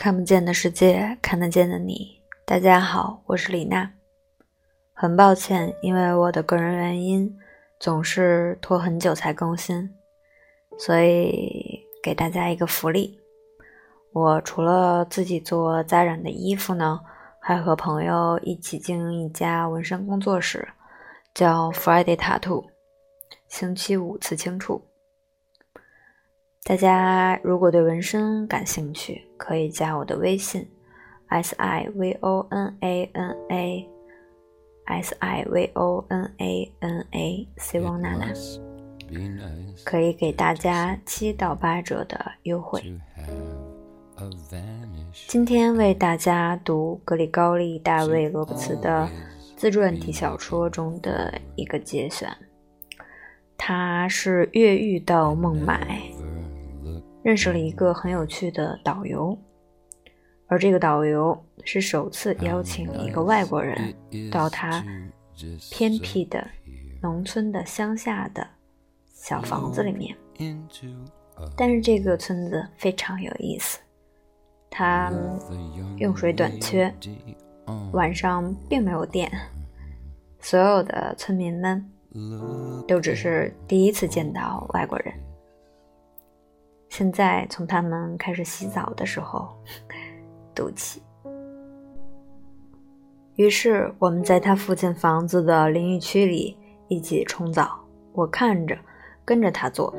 看不见的世界，看得见的你。大家好，我是李娜。很抱歉，因为我的个人原因，总是拖很久才更新，所以给大家一个福利：我除了自己做扎染的衣服呢，还和朋友一起经营一家纹身工作室，叫 Friday Tattoo，星期五刺青处。大家如果对纹身感兴趣，可以加我的微信：s i v o n a n a，s i v o n a n a，c 王娜娜，可以给大家七到八折的优惠。今天为大家读格里高利·大卫·罗伯茨的自传体小说中的一个节选，他是越狱到孟买。认识了一个很有趣的导游，而这个导游是首次邀请一个外国人到他偏僻的农村的乡下的小房子里面。但是这个村子非常有意思，它用水短缺，晚上并没有电，所有的村民们都只是第一次见到外国人。现在从他们开始洗澡的时候读起。于是我们在他父亲房子的淋浴区里一起冲澡，我看着，跟着他做，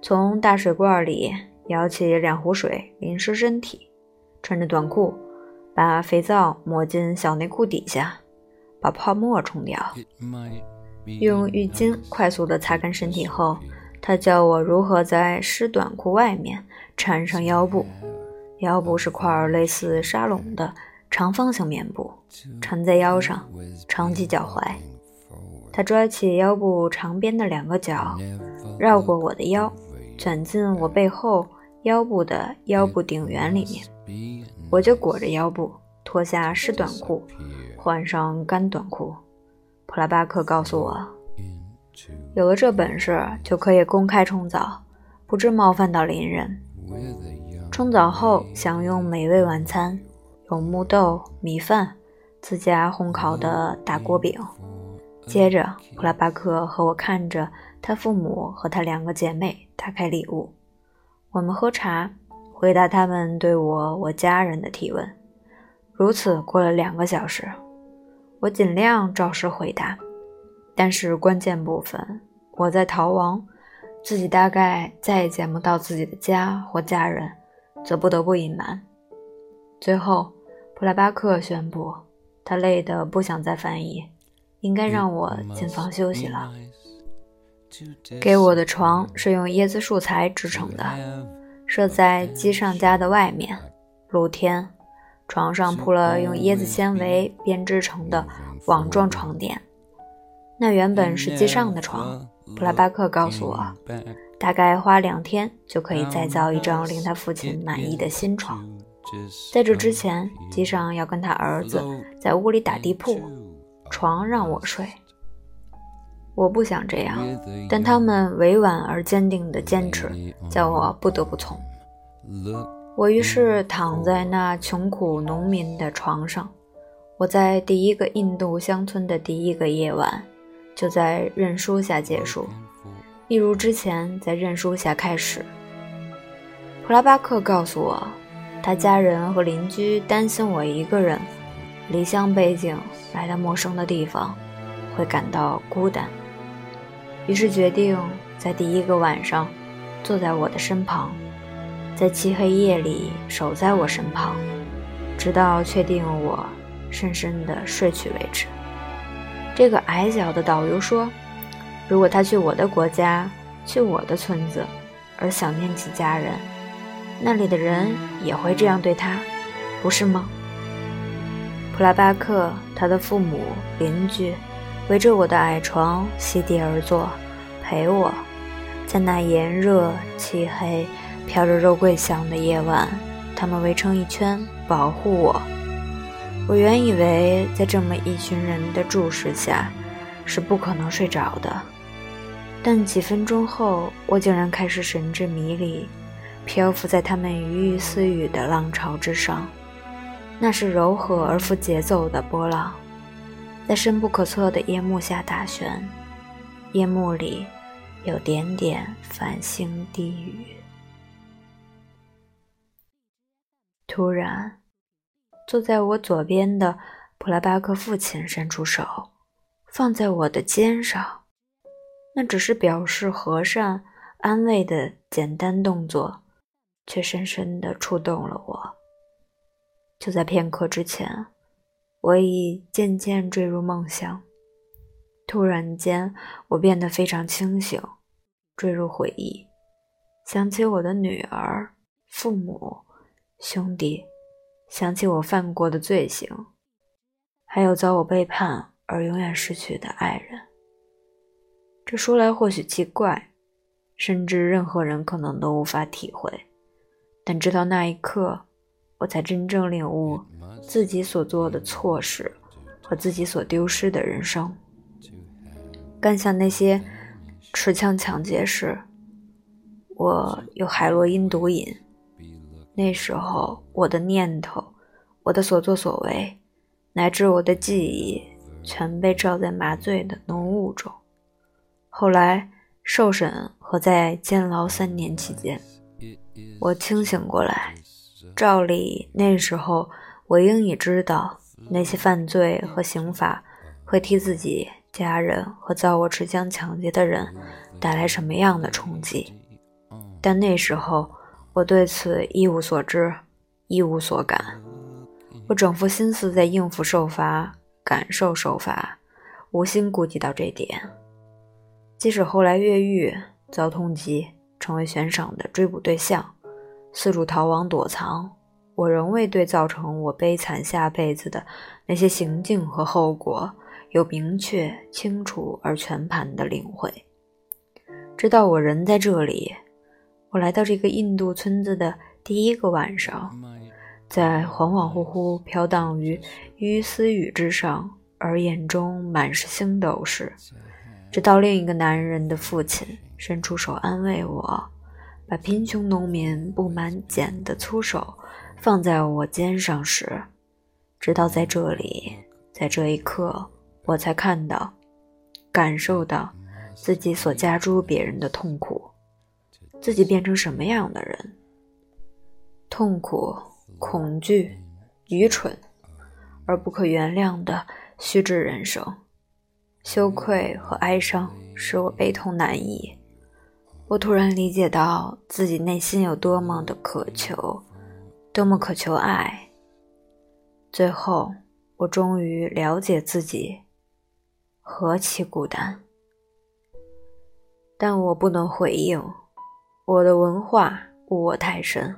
从大水罐里舀起两壶水淋湿身体，穿着短裤，把肥皂抹进小内裤底下，把泡沫冲掉，用浴巾快速的擦干身体后。他教我如何在湿短裤外面缠上腰部，腰部是块类似沙龙的长方形棉布，缠在腰上，长及脚踝。他抓起腰部长边的两个角，绕过我的腰，卷进我背后腰部的腰部顶缘里面。我就裹着腰部，脱下湿短裤，换上干短裤。普拉巴克告诉我。有了这本事，就可以公开冲澡，不致冒犯到邻人。冲澡后享用美味晚餐，有木豆、米饭、自家烘烤的大锅饼。接着，普拉巴克和我看着他父母和他两个姐妹打开礼物，我们喝茶，回答他们对我、我家人的提问。如此过了两个小时，我尽量照实回答。但是关键部分，我在逃亡，自己大概再也见不到自己的家或家人，则不得不隐瞒。最后，普拉巴克宣布，他累得不想再翻译，应该让我进房休息了。给我的床是用椰子树材制成的，设在机上家的外面，露天。床上铺了用椰子纤维编织成的网状床垫。那原本是机上的床，普拉巴克告诉我，大概花两天就可以再造一张令他父亲满意的新床。在这之前，机上要跟他儿子在屋里打地铺，床让我睡。我不想这样，但他们委婉而坚定的坚持，叫我不得不从。我于是躺在那穷苦农民的床上。我在第一个印度乡村的第一个夜晚。就在认输下结束，一如之前在认输下开始。普拉巴克告诉我，他家人和邻居担心我一个人离乡背井来到陌生的地方会感到孤单，于是决定在第一个晚上坐在我的身旁，在漆黑夜里守在我身旁，直到确定我深深的睡去为止。这个矮小的导游说：“如果他去我的国家，去我的村子，而想念起家人，那里的人也会这样对他，不是吗？”普拉巴克、他的父母、邻居围着我的矮床席地而坐，陪我，在那炎热、漆黑、飘着肉桂香的夜晚，他们围成一圈，保护我。我原以为在这么一群人的注视下是不可能睡着的，但几分钟后，我竟然开始神志迷离，漂浮在他们鱼鱼私语的浪潮之上。那是柔和而富节奏的波浪，在深不可测的夜幕下打旋，夜幕里有点点繁星低语。突然，坐在我左边的普拉巴克父亲伸出手，放在我的肩上。那只是表示和善、安慰的简单动作，却深深地触动了我。就在片刻之前，我已渐渐坠入梦乡。突然间，我变得非常清醒，坠入回忆，想起我的女儿、父母、兄弟，想起我犯过的罪行，还有遭我背叛而永远失去的爱人。这说来或许奇怪，甚至任何人可能都无法体会，但直到那一刻。我才真正领悟自己所做的错事和自己所丢失的人生。干下那些持枪抢劫时，我有海洛因毒瘾。那时候，我的念头、我的所作所为，乃至我的记忆，全被罩在麻醉的浓雾中。后来受审和在监牢三年期间，我清醒过来。照理，那时候我应已知道那些犯罪和刑法会替自己家人和遭我持枪抢劫的人带来什么样的冲击，但那时候我对此一无所知，一无所感。我整副心思在应付受罚、感受受罚，无心顾及到这点。即使后来越狱遭通缉，成为悬赏的追捕对象。四处逃亡躲藏，我仍未对造成我悲惨下辈子的那些行径和后果有明确、清楚而全盘的领会。直到我人在这里，我来到这个印度村子的第一个晚上，在恍恍惚惚飘荡于雨丝雨之上，而眼中满是星斗时，直到另一个男人的父亲伸出手安慰我。把贫穷农民布满茧的粗手放在我肩上时，直到在这里，在这一刻，我才看到、感受到自己所加诸别人的痛苦，自己变成什么样的人？痛苦、恐惧、愚蠢而不可原谅的虚掷人生，羞愧和哀伤使我悲痛难抑。我突然理解到自己内心有多么的渴求，多么渴求爱。最后，我终于了解自己何其孤单。但我不能回应，我的文化误我太深，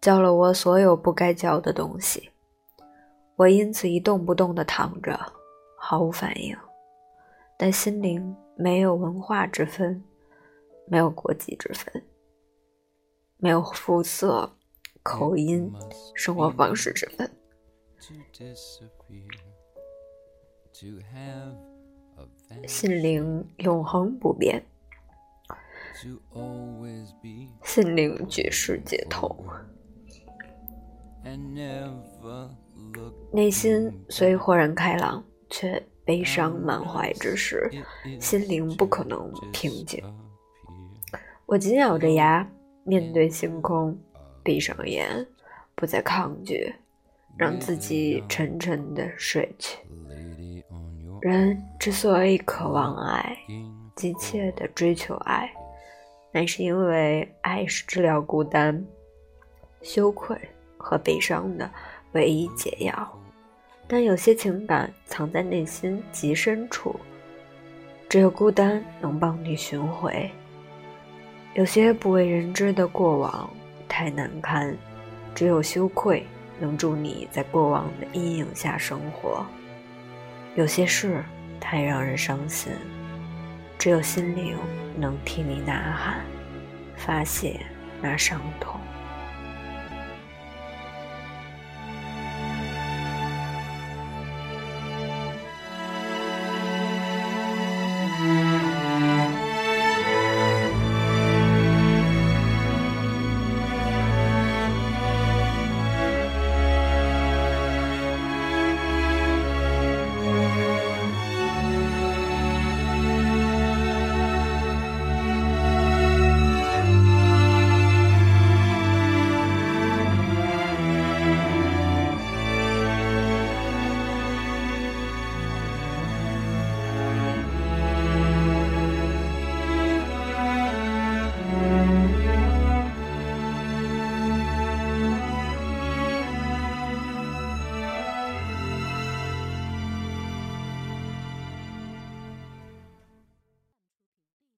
教了我所有不该教的东西。我因此一动不动地躺着，毫无反应。但心灵没有文化之分。没有国籍之分，没有肤色、口音、生活方式之分，心灵永恒不变，心灵举世皆通，内心虽豁然开朗，却悲伤满怀之时，心灵不可能平静。我紧咬着牙，面对星空，闭上眼，不再抗拒，让自己沉沉的睡去。人之所以渴望爱，急切的追求爱，乃是因为爱是治疗孤单、羞愧和悲伤的唯一解药。但有些情感藏在内心极深处，只有孤单能帮你寻回。有些不为人知的过往太难堪，只有羞愧能助你在过往的阴影下生活。有些事太让人伤心，只有心灵能替你呐喊，发泄那伤痛。